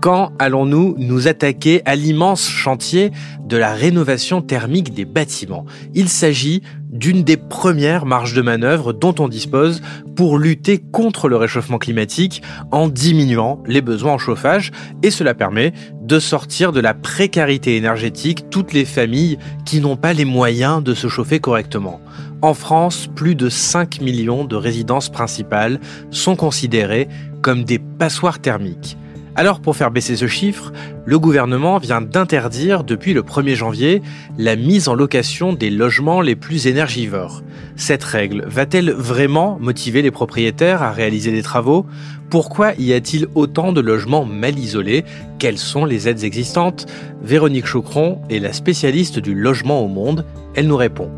quand allons-nous nous attaquer à l'immense chantier de la rénovation thermique des bâtiments? Il s'agit d'une des premières marges de manœuvre dont on dispose pour lutter contre le réchauffement climatique en diminuant les besoins en chauffage et cela permet de sortir de la précarité énergétique toutes les familles qui n'ont pas les moyens de se chauffer correctement. En France, plus de 5 millions de résidences principales sont considérées comme des passoires thermiques. Alors pour faire baisser ce chiffre, le gouvernement vient d'interdire depuis le 1er janvier la mise en location des logements les plus énergivores. Cette règle va-t-elle vraiment motiver les propriétaires à réaliser des travaux? Pourquoi y a-t-il autant de logements mal isolés? Quelles sont les aides existantes? Véronique Chocron est la spécialiste du logement au monde. Elle nous répond.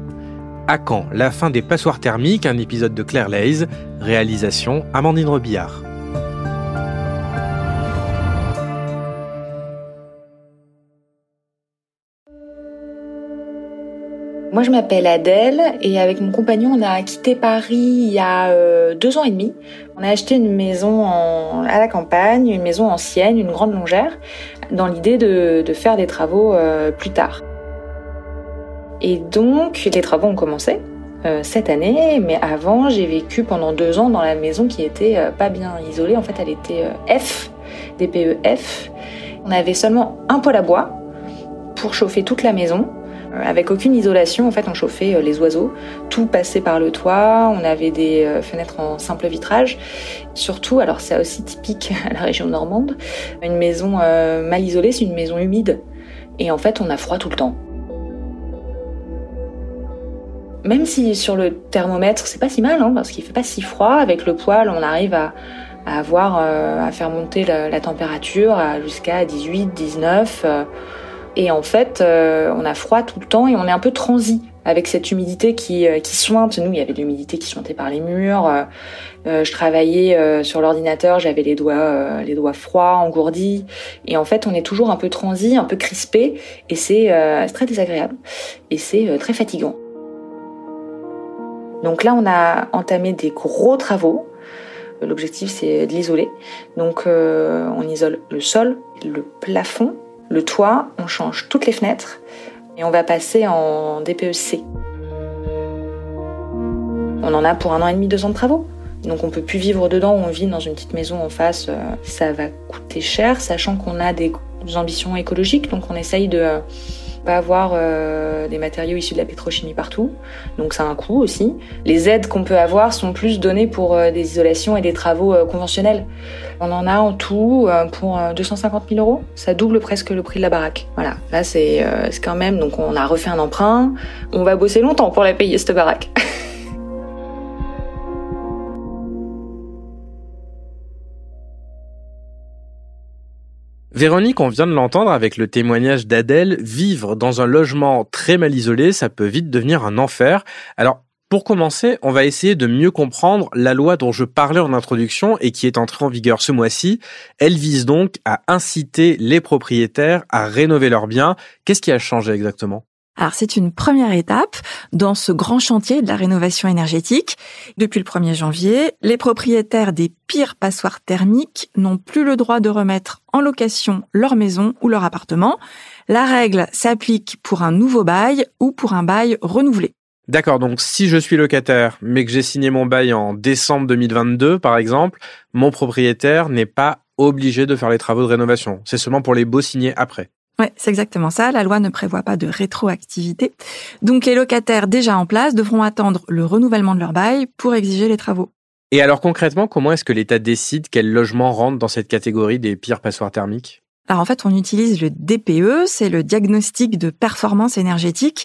À quand la fin des passoires thermiques? Un épisode de Claire Lays. Réalisation Amandine Robillard. Moi, je m'appelle Adèle et avec mon compagnon, on a quitté Paris il y a euh, deux ans et demi. On a acheté une maison à la campagne, une maison ancienne, une grande longère, dans l'idée de, faire des travaux euh, plus tard. Et donc, les travaux ont commencé euh, cette année, mais avant, j'ai vécu pendant deux ans dans la maison qui était pas bien isolée. En fait, elle était F, DPE-F. On avait seulement un poêle à bois pour chauffer toute la maison avec aucune isolation, en fait, on chauffait euh, les oiseaux. Tout passait par le toit. On avait des euh, fenêtres en simple vitrage. Surtout, alors c'est aussi typique à la région normande, une maison mal isolée, c'est une maison humide. Et en fait, on a froid tout le temps. Même si sur le thermomètre, c'est pas si mal, hein, parce qu'il fait pas si froid. Avec le poêle, on arrive à, avoir, à faire monter la, la température jusqu'à 18, 19. Et en fait, euh, on a froid tout le temps et on est un peu transi avec cette humidité qui, euh, qui sointe. Nous, il y avait de l'humidité qui sointait par les murs. Euh, je travaillais sur l'ordinateur, j'avais les doigts, les doigts froids, engourdis. Et en fait, on est toujours un peu transi, un peu crispé, et c'est très désagréable. Et c'est très fatigant. Donc là, on a entamé des gros travaux. L'objectif, c'est de l'isoler. Donc, on isole le sol, le plafond, le toit, on change toutes les fenêtres et on va passer en DPEC. On en a pour un an et demi, deux ans de travaux. Donc on peut plus vivre dedans, on vit dans une petite maison en face, euh, ça va coûter cher, sachant qu'on a des ambitions écologiques, donc on essaye de pas avoir euh, des matériaux issus de la pétrochimie partout, donc ça a un coût aussi. Les aides qu'on peut avoir sont plus données pour euh, des isolations et des travaux euh, conventionnels. On en a en tout pour 250 000 euros, ça double presque le prix de la baraque. Voilà, là c'est quand même, donc on a refait un emprunt, on va bosser longtemps pour la payer cette baraque. Véronique, on vient de l'entendre avec le témoignage d'Adèle, vivre dans un logement très mal isolé, ça peut vite devenir un enfer. Alors, pour commencer, on va essayer de mieux comprendre la loi dont je parlais en introduction et qui est entrée en vigueur ce mois-ci. Elle vise donc à inciter les propriétaires à rénover leurs biens. Qu'est-ce qui a changé exactement? Alors c'est une première étape dans ce grand chantier de la rénovation énergétique. Depuis le 1er janvier, les propriétaires des pires passoires thermiques n'ont plus le droit de remettre en location leur maison ou leur appartement. La règle s'applique pour un nouveau bail ou pour un bail renouvelé. D'accord, donc si je suis locataire, mais que j'ai signé mon bail en décembre 2022, par exemple, mon propriétaire n'est pas obligé de faire les travaux de rénovation. C'est seulement pour les beaux signés après. Oui, c'est exactement ça. La loi ne prévoit pas de rétroactivité. Donc les locataires déjà en place devront attendre le renouvellement de leur bail pour exiger les travaux. Et alors concrètement, comment est-ce que l'État décide quel logement rentre dans cette catégorie des pires passoires thermiques? Alors en fait, on utilise le DPE, c'est le diagnostic de performance énergétique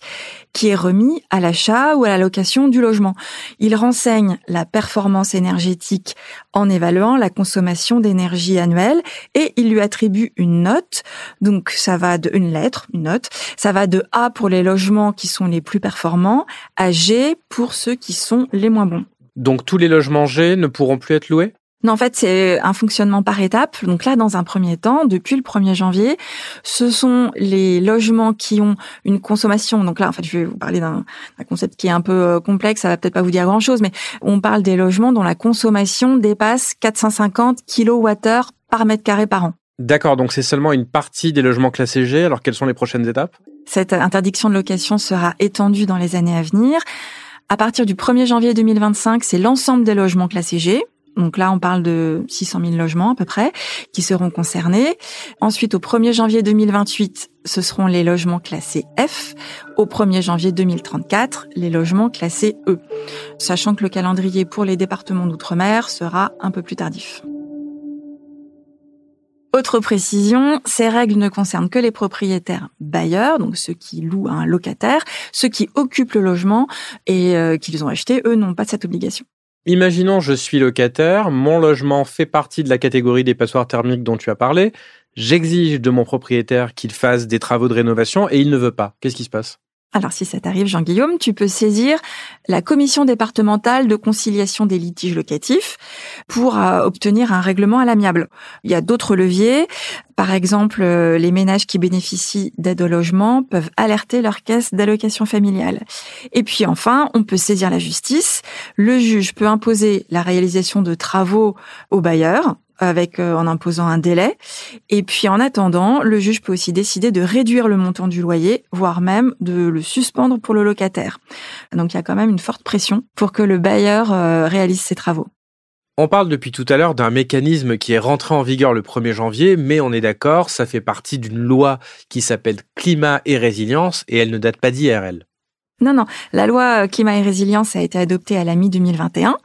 qui est remis à l'achat ou à la location du logement. Il renseigne la performance énergétique en évaluant la consommation d'énergie annuelle et il lui attribue une note. Donc ça va de une lettre, une note. Ça va de A pour les logements qui sont les plus performants à G pour ceux qui sont les moins bons. Donc tous les logements G ne pourront plus être loués? Non, en fait, c'est un fonctionnement par étapes. Donc là, dans un premier temps, depuis le 1er janvier, ce sont les logements qui ont une consommation. Donc là, en fait, je vais vous parler d'un concept qui est un peu euh, complexe, ça va peut-être pas vous dire grand-chose, mais on parle des logements dont la consommation dépasse 450 kWh par mètre carré par an. D'accord, donc c'est seulement une partie des logements classés G. Alors quelles sont les prochaines étapes? Cette interdiction de location sera étendue dans les années à venir. À partir du 1er janvier 2025, c'est l'ensemble des logements classés G. Donc là, on parle de 600 000 logements à peu près qui seront concernés. Ensuite, au 1er janvier 2028, ce seront les logements classés F. Au 1er janvier 2034, les logements classés E. Sachant que le calendrier pour les départements d'outre-mer sera un peu plus tardif. Autre précision, ces règles ne concernent que les propriétaires bailleurs, donc ceux qui louent à un locataire, ceux qui occupent le logement et euh, qu'ils ont acheté, eux n'ont pas cette obligation. Imaginons je suis locataire, mon logement fait partie de la catégorie des passoires thermiques dont tu as parlé, j'exige de mon propriétaire qu'il fasse des travaux de rénovation et il ne veut pas. Qu'est-ce qui se passe? Alors si ça t'arrive, Jean-Guillaume, tu peux saisir la commission départementale de conciliation des litiges locatifs pour euh, obtenir un règlement à l'amiable. Il y a d'autres leviers. Par exemple, euh, les ménages qui bénéficient d'aide au logement peuvent alerter leur caisse d'allocation familiale. Et puis enfin, on peut saisir la justice. Le juge peut imposer la réalisation de travaux au bailleur avec euh, en imposant un délai. Et puis en attendant, le juge peut aussi décider de réduire le montant du loyer, voire même de le suspendre pour le locataire. Donc il y a quand même une forte pression pour que le bailleur euh, réalise ses travaux. On parle depuis tout à l'heure d'un mécanisme qui est rentré en vigueur le 1er janvier, mais on est d'accord, ça fait partie d'une loi qui s'appelle Climat et Résilience et elle ne date pas d'IR, elle. Non, non. La loi euh, Climat et Résilience a été adoptée à la mi-2021.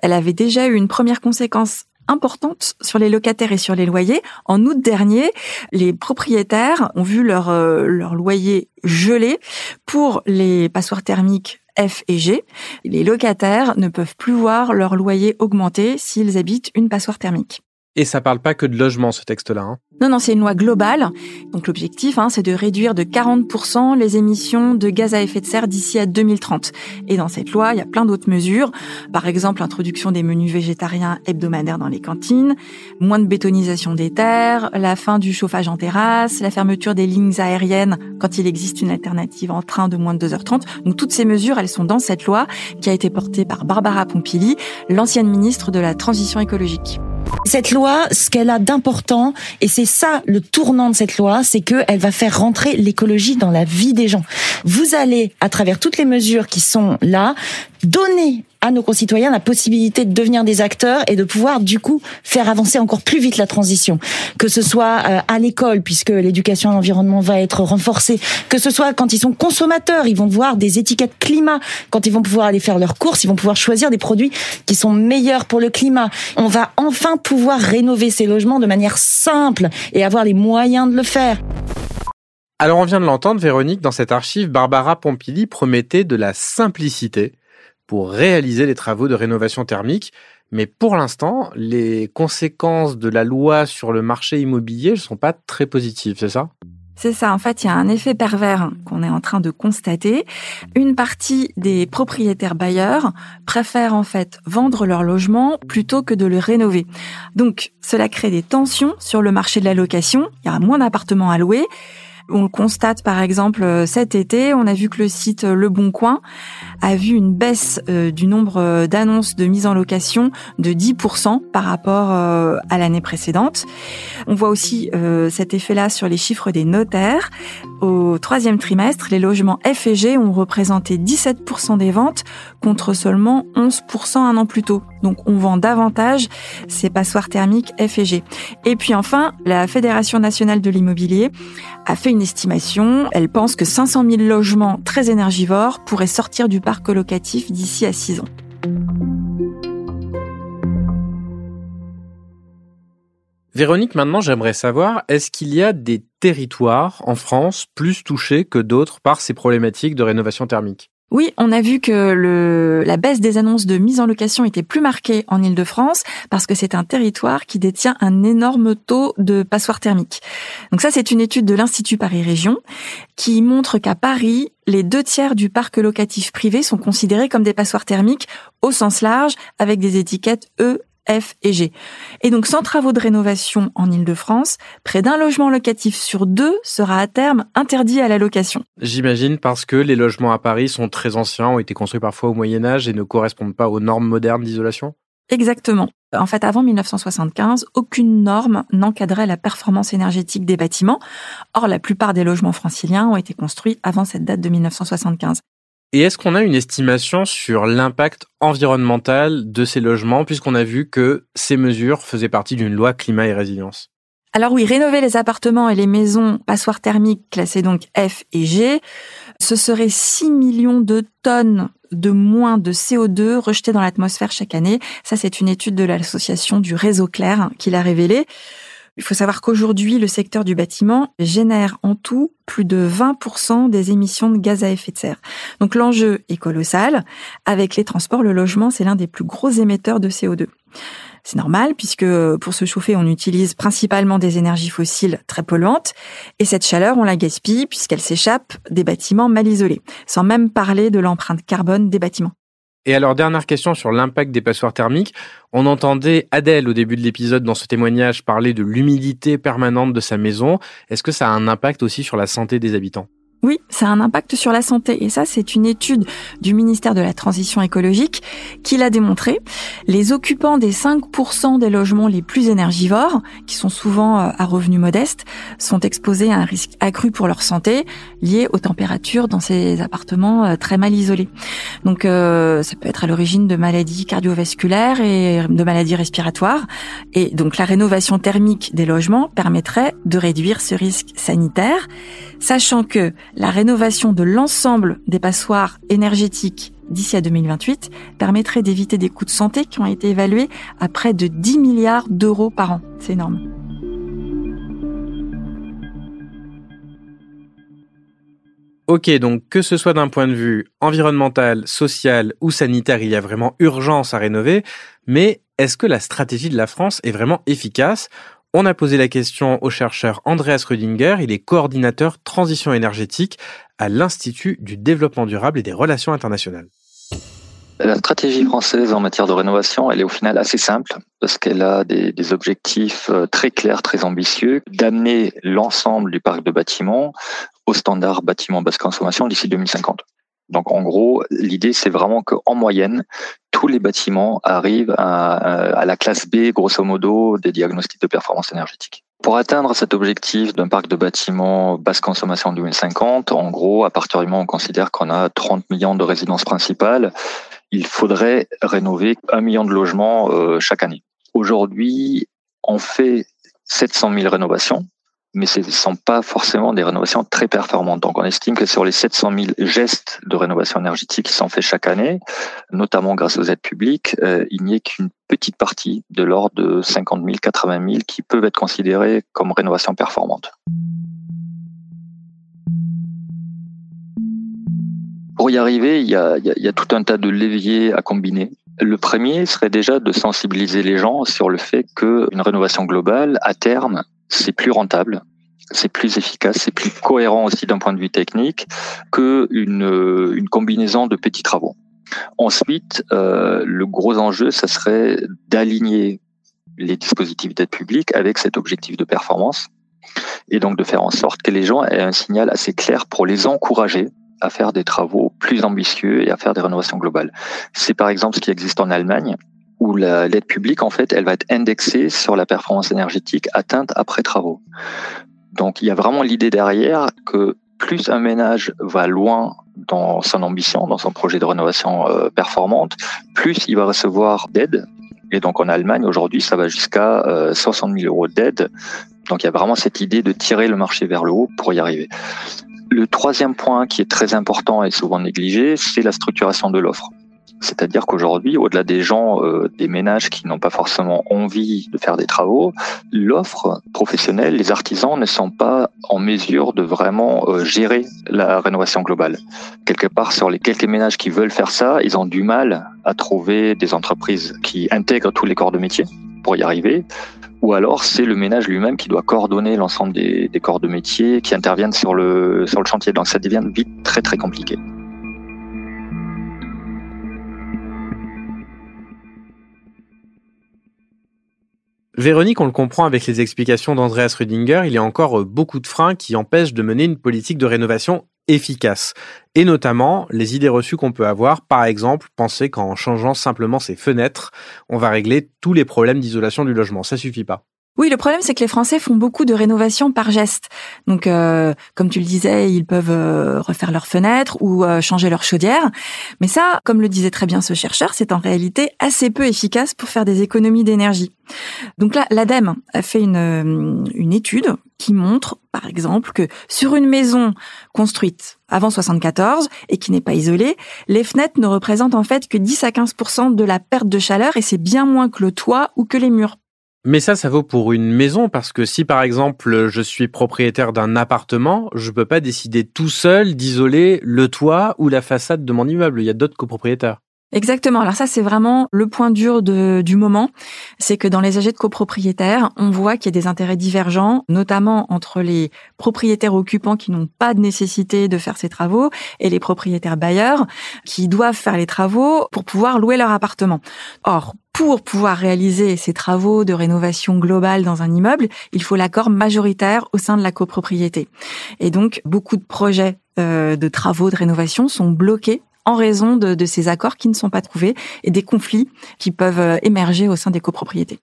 Elle avait déjà eu une première conséquence importante sur les locataires et sur les loyers. En août dernier, les propriétaires ont vu leur, euh, leur loyer gelé pour les passoires thermiques F et G. Les locataires ne peuvent plus voir leur loyer augmenter s'ils habitent une passoire thermique. Et ça parle pas que de logement, ce texte-là. Hein. Non, non, c'est une loi globale. Donc l'objectif, hein, c'est de réduire de 40% les émissions de gaz à effet de serre d'ici à 2030. Et dans cette loi, il y a plein d'autres mesures. Par exemple, l'introduction des menus végétariens hebdomadaires dans les cantines, moins de bétonisation des terres, la fin du chauffage en terrasse, la fermeture des lignes aériennes quand il existe une alternative en train de moins de 2h30. Donc toutes ces mesures, elles sont dans cette loi qui a été portée par Barbara Pompili, l'ancienne ministre de la Transition écologique. Cette loi, ce qu'elle a d'important, et c'est ça le tournant de cette loi, c'est qu'elle va faire rentrer l'écologie dans la vie des gens. Vous allez, à travers toutes les mesures qui sont là, donner à nos concitoyens la possibilité de devenir des acteurs et de pouvoir du coup faire avancer encore plus vite la transition. Que ce soit euh, à l'école, puisque l'éducation à l'environnement va être renforcée, que ce soit quand ils sont consommateurs, ils vont voir des étiquettes climat, quand ils vont pouvoir aller faire leurs courses, ils vont pouvoir choisir des produits qui sont meilleurs pour le climat. On va enfin pouvoir rénover ces logements de manière simple et avoir les moyens de le faire. Alors on vient de l'entendre, Véronique, dans cette archive, Barbara Pompili promettait de la simplicité pour réaliser les travaux de rénovation thermique. Mais pour l'instant, les conséquences de la loi sur le marché immobilier ne sont pas très positives, c'est ça? C'est ça, en fait, il y a un effet pervers qu'on est en train de constater. Une partie des propriétaires bailleurs préfèrent en fait vendre leur logement plutôt que de le rénover. Donc, cela crée des tensions sur le marché de la location, il y a moins d'appartements à louer on le constate par exemple cet été, on a vu que le site Le Bon Coin a vu une baisse euh, du nombre d'annonces de mise en location de 10% par rapport à l'année précédente. On voit aussi cet effet-là sur les chiffres des notaires. Au troisième trimestre, les logements F et G ont représenté 17% des ventes contre seulement 11% un an plus tôt. Donc on vend davantage ces passoires thermiques F et. Et puis enfin, la Fédération nationale de l'immobilier a fait une estimation. Elle pense que 500 000 logements très énergivores pourraient sortir du parc d'ici à 6 ans. Véronique, maintenant j'aimerais savoir, est-ce qu'il y a des territoires en France plus touchés que d'autres par ces problématiques de rénovation thermique? Oui, on a vu que la baisse des annonces de mise en location était plus marquée en Ile-de-France parce que c'est un territoire qui détient un énorme taux de passoires thermiques. Donc ça, c'est une étude de l'Institut Paris Région qui montre qu'à Paris, les deux tiers du parc locatif privé sont considérés comme des passoires thermiques au sens large avec des étiquettes E F et G. Et donc, sans travaux de rénovation en Ile-de-France, près d'un logement locatif sur deux sera à terme interdit à la location. J'imagine parce que les logements à Paris sont très anciens, ont été construits parfois au Moyen Âge et ne correspondent pas aux normes modernes d'isolation? Exactement. En fait, avant 1975, aucune norme n'encadrait la performance énergétique des bâtiments. Or, la plupart des logements franciliens ont été construits avant cette date de 1975. Et est-ce qu'on a une estimation sur l'impact environnemental de ces logements, puisqu'on a vu que ces mesures faisaient partie d'une loi climat et résilience? Alors oui, rénover les appartements et les maisons passoires thermiques classées donc F et G, ce serait 6 millions de tonnes de moins de CO2 rejetées dans l'atmosphère chaque année. Ça, c'est une étude de l'association du réseau clair qui l'a révélé. Il faut savoir qu'aujourd'hui, le secteur du bâtiment génère en tout plus de 20% des émissions de gaz à effet de serre. Donc l'enjeu est colossal. Avec les transports, le logement, c'est l'un des plus gros émetteurs de CO2. C'est normal puisque pour se chauffer, on utilise principalement des énergies fossiles très polluantes et cette chaleur, on la gaspille puisqu'elle s'échappe des bâtiments mal isolés, sans même parler de l'empreinte carbone des bâtiments. Et alors, dernière question sur l'impact des passoires thermiques. On entendait Adèle au début de l'épisode dans ce témoignage parler de l'humidité permanente de sa maison. Est-ce que ça a un impact aussi sur la santé des habitants? Oui, ça a un impact sur la santé. Et ça, c'est une étude du ministère de la Transition écologique qui l'a démontré. Les occupants des 5% des logements les plus énergivores, qui sont souvent euh, à revenus modestes, sont exposés à un risque accru pour leur santé lié aux températures dans ces appartements euh, très mal isolés. Donc, euh, ça peut être à l'origine de maladies cardiovasculaires et de maladies respiratoires. Et donc, la rénovation thermique des logements permettrait de réduire ce risque sanitaire sachant que la rénovation de l'ensemble des passoires énergétiques d'ici à 2028 permettrait d'éviter des coûts de santé qui ont été évalués à près de 10 milliards d'euros par an. C'est énorme. Ok, donc que ce soit d'un point de vue environnemental, social ou sanitaire, il y a vraiment urgence à rénover, mais est-ce que la stratégie de la France est vraiment efficace? On a posé la question au chercheur Andreas Rüdinger, il est coordinateur transition énergétique à l'Institut du développement durable et des relations internationales. La stratégie française en matière de rénovation, elle est au final assez simple parce qu'elle a des, objectifs euh, très clairs, très ambitieux, d'amener l'ensemble du parc de bâtiments au standard bâtiment basse consommation d'ici 2050. Donc en gros, l'idée c'est vraiment qu'en moyenne, tous les bâtiments arrivent à, la classe B, grosso modo, des diagnostics de performance énergétique. Pour atteindre cet objectif d'un parc de bâtiments basse consommation en 2050, en gros, à partir du moment où on considère qu'on a 30 millions de résidences principales, il faudrait rénover un million de logements euh, chaque année. Aujourd'hui, on fait 700 000 rénovations mais ce ne sont pas forcément des rénovations très performantes. Donc on estime que sur les 700 000 gestes de rénovation énergétique qui sont faits chaque année, notamment grâce aux aides publiques, euh, il n'y ait qu'une petite partie de l'ordre de 50 000, 80 000 qui peuvent être considérées comme rénovations performantes. Pour y arriver, il y, a, il y a tout un tas de leviers à combiner. Le premier serait déjà de sensibiliser les gens sur le fait qu'une rénovation globale, à terme, c'est plus rentable, c'est plus efficace, c'est plus cohérent aussi d'un point de vue technique que une, une combinaison de petits travaux. Ensuite, euh, le gros enjeu, ça serait d'aligner les dispositifs d'aide publique avec cet objectif de performance et donc de faire en sorte que les gens aient un signal assez clair pour les encourager à faire des travaux plus ambitieux et à faire des rénovations globales. C'est par exemple ce qui existe en Allemagne où l'aide publique, en fait, elle va être indexée sur la performance énergétique atteinte après travaux. Donc, il y a vraiment l'idée derrière que plus un ménage va loin dans son ambition, dans son projet de rénovation euh, performante, plus il va recevoir d'aide. Et donc, en Allemagne, aujourd'hui, ça va jusqu'à 60 euh, 000 euros d'aide. Donc, il y a vraiment cette idée de tirer le marché vers le haut pour y arriver. Le troisième point qui est très important et souvent négligé, c'est la structuration de l'offre. C'est-à-dire qu'aujourd'hui, au-delà des gens, euh, des ménages qui n'ont pas forcément envie de faire des travaux, l'offre professionnelle, les artisans ne sont pas en mesure de vraiment euh, gérer la rénovation globale. Quelque part, sur les quelques ménages qui veulent faire ça, ils ont du mal à trouver des entreprises qui intègrent tous les corps de métier pour y arriver ou alors c'est le ménage lui-même qui doit coordonner l'ensemble des, corps de métier qui interviennent sur le, sur le chantier. Donc ça devient vite très très compliqué. Véronique, on le comprend avec les explications d'Andreas Rüdinger, il y a encore euh, beaucoup de freins qui empêchent de mener une politique de rénovation efficace. Et notamment, les idées reçues qu'on peut avoir, par exemple, penser qu'en changeant simplement ses fenêtres, on va régler tous les problèmes d'isolation du logement. Ça suffit pas. Oui, le problème, c'est que les Français font beaucoup de rénovations par geste. Donc, euh, comme tu le disais, ils peuvent euh, refaire leurs fenêtres ou changer leur chaudière. Mais ça, comme le disait très bien ce chercheur, c'est en réalité assez peu efficace pour faire des économies d'énergie. Donc là, l'ADEME a fait une, une étude qui montre, par exemple, que sur une maison construite avant 74 et qui n'est pas isolée, les fenêtres ne représentent en fait que 10 à 15% de la perte de chaleur et c'est bien moins que le toit ou que les murs. Mais ça, ça vaut pour une maison parce que si par exemple je suis propriétaire d'un appartement, je peux pas décider tout seul d'isoler le toit ou la façade de mon immeuble. Il y a d'autres copropriétaires. Exactement. Alors ça, c'est vraiment le point dur de, du moment. C'est que dans les AG de copropriétaires, on voit qu'il y a des intérêts divergents, notamment entre les propriétaires occupants qui n'ont pas de nécessité de faire ces travaux et les propriétaires bailleurs qui doivent faire les travaux pour pouvoir louer leur appartement. Or, pour pouvoir réaliser ces travaux de rénovation globale dans un immeuble, il faut l'accord majoritaire au sein de la copropriété. Et donc, beaucoup de projets euh, de travaux de rénovation sont bloqués en raison de, de, ces accords qui ne sont pas trouvés et des conflits qui peuvent euh, émerger au sein des copropriétés.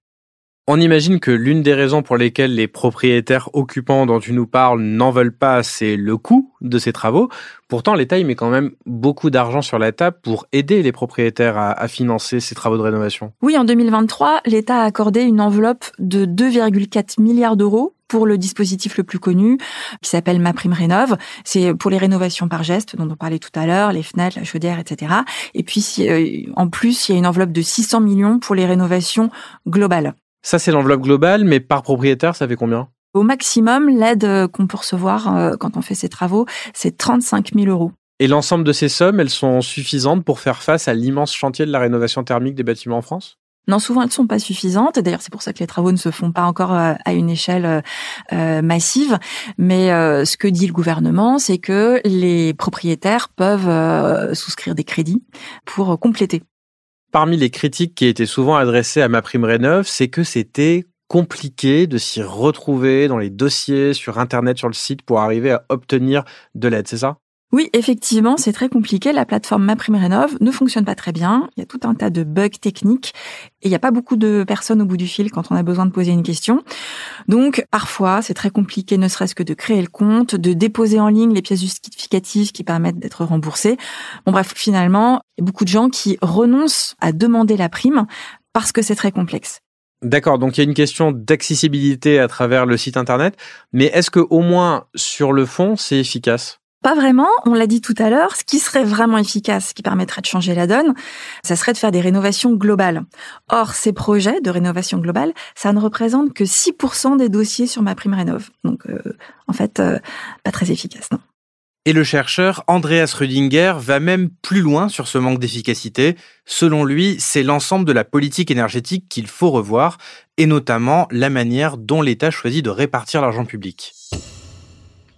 On imagine que l'une des raisons pour lesquelles les propriétaires occupants dont tu nous parles n'en veulent pas, c'est le coût de ces travaux. Pourtant, l'État y met quand même beaucoup d'argent sur la table pour aider les propriétaires à, à financer ces travaux de rénovation. Oui, en 2023, l'État a accordé une enveloppe de 2,4 milliards d'euros pour le dispositif le plus connu qui s'appelle Ma Prime Rénov. C'est pour les rénovations par geste dont on parlait tout à l'heure, les fenêtres, la chaudière, etc. Et puis euh, en plus, il y a une enveloppe de 600 millions pour les rénovations globales. Ça, c'est l'enveloppe globale, mais par propriétaire, ça fait combien? Au maximum, l'aide qu'on peut recevoir euh, quand on fait ces travaux, c'est 35 000 euros. Et l'ensemble de ces sommes, elles sont suffisantes pour faire face à l'immense chantier de la rénovation thermique des bâtiments en France? Non, souvent elles ne sont pas suffisantes. D'ailleurs, c'est pour ça que les travaux ne se font pas encore euh, à une échelle euh, massive. Mais ce que dit le gouvernement, c'est que les propriétaires peuvent souscrire des crédits pour compléter parmi les critiques qui étaient souvent adressées à ma prime rénov, c'est que c'était compliqué de s'y retrouver dans les dossiers sur Internet, sur le site pour arriver à obtenir de l'aide, c'est ça? Oui, effectivement, c'est très compliqué. La plateforme MaPrimeRénov ne fonctionne pas très bien. Il y a tout un tas de bugs techniques et il n'y a pas beaucoup de personnes au bout du fil quand on a besoin de poser une question. Donc, parfois, c'est très compliqué, ne serait-ce que de créer le compte, de déposer en ligne les pièces justificatives qui permettent d'être remboursées. Bon, bref, finalement, il y a beaucoup de gens qui renoncent à demander la prime parce que c'est très complexe. D'accord, donc il y a une question d'accessibilité à travers le site internet, mais est-ce que au moins sur le fond, c'est efficace? Pas vraiment, on l'a dit tout à l'heure, ce qui serait vraiment efficace, ce qui permettrait de changer la donne, ça serait de faire des rénovations globales. Or, ces projets de rénovation globale, ça ne représente que 6% des dossiers sur ma prime rénov. Donc, euh, en fait, euh, pas très efficace, non. Et le chercheur Andreas Rüdinger va même plus loin sur ce manque d'efficacité. Selon lui, c'est l'ensemble de la politique énergétique qu'il faut revoir, et notamment la manière dont l'État choisit de répartir l'argent public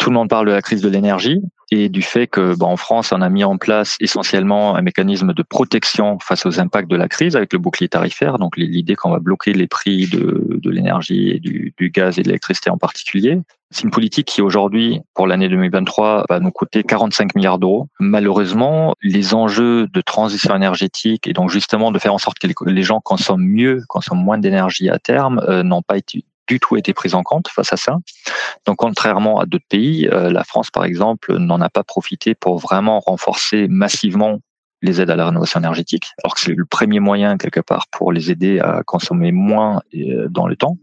tout le monde parle de la crise de l'énergie et du fait que bah, en France, on a mis en place essentiellement un mécanisme de protection face aux impacts de la crise avec le bouclier tarifaire. Donc l'idée qu'on va bloquer les prix de, de l'énergie et du, du, gaz et de l'électricité en particulier. C'est une politique qui aujourd'hui, pour l'année 2023, va nous coûter 45 milliards d'euros. Malheureusement, les enjeux de transition énergétique et donc justement de faire en sorte que les gens consomment mieux, consomment moins d'énergie à terme, euh, n'ont pas été du tout été prise en compte face à ça. Donc, contrairement à d'autres pays, euh, la France, par exemple, n'en a pas profité pour vraiment renforcer massivement les aides à la rénovation énergétique, alors que c'est le premier moyen, quelque part, pour les aider à consommer moins euh, dans le temps.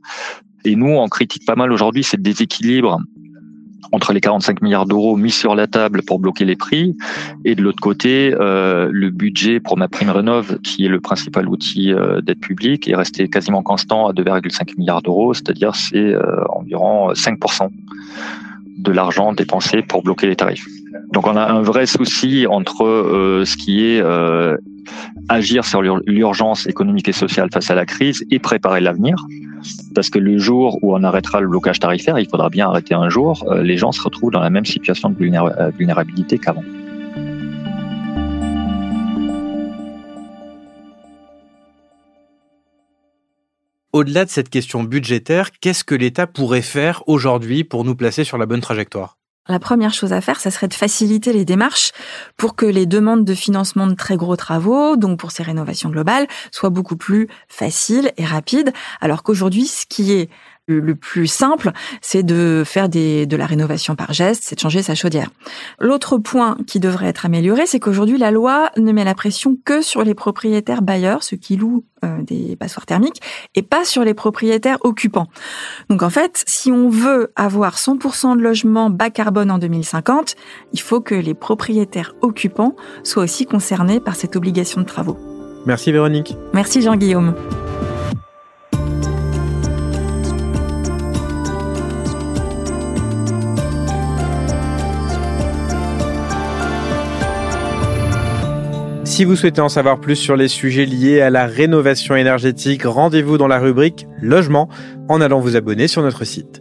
Et nous, on critique pas mal aujourd'hui ce déséquilibre entre les 45 milliards d'euros mis sur la table pour bloquer les prix et de l'autre côté euh, le budget pour ma prime rénov qui est le principal outil euh, d'aide publique est resté quasiment constant à 2,5 milliards d'euros c'est-à-dire c'est euh, environ 5% de l'argent dépensé pour bloquer les tarifs. Donc on a un vrai souci entre euh, ce qui est euh, agir sur l'urgence économique et sociale face à la crise et préparer l'avenir. Parce que le jour où on arrêtera le blocage tarifaire, il faudra bien arrêter un jour, euh, les gens se retrouvent dans la même situation de vulnérabilité qu'avant. Au-delà de cette question budgétaire, qu'est-ce que l'État pourrait faire aujourd'hui pour nous placer sur la bonne trajectoire? La première chose à faire, ça serait de faciliter les démarches pour que les demandes de financement de très gros travaux, donc pour ces rénovations globales, soient beaucoup plus faciles et rapides, alors qu'aujourd'hui, ce qui est le plus simple, c'est de faire des, de la rénovation par geste, c'est de changer sa chaudière. L'autre point qui devrait être amélioré, c'est qu'aujourd'hui, la loi ne met la pression que sur les propriétaires bailleurs, ceux qui louent euh, des passoires thermiques, et pas sur les propriétaires occupants. Donc en fait, si on veut avoir 100% de logements bas carbone en 2050, il faut que les propriétaires occupants soient aussi concernés par cette obligation de travaux. Merci Véronique. Merci Jean-Guillaume. Si vous souhaitez en savoir plus sur les sujets liés à la rénovation énergétique, rendez-vous dans la rubrique Logement en allant vous abonner sur notre site.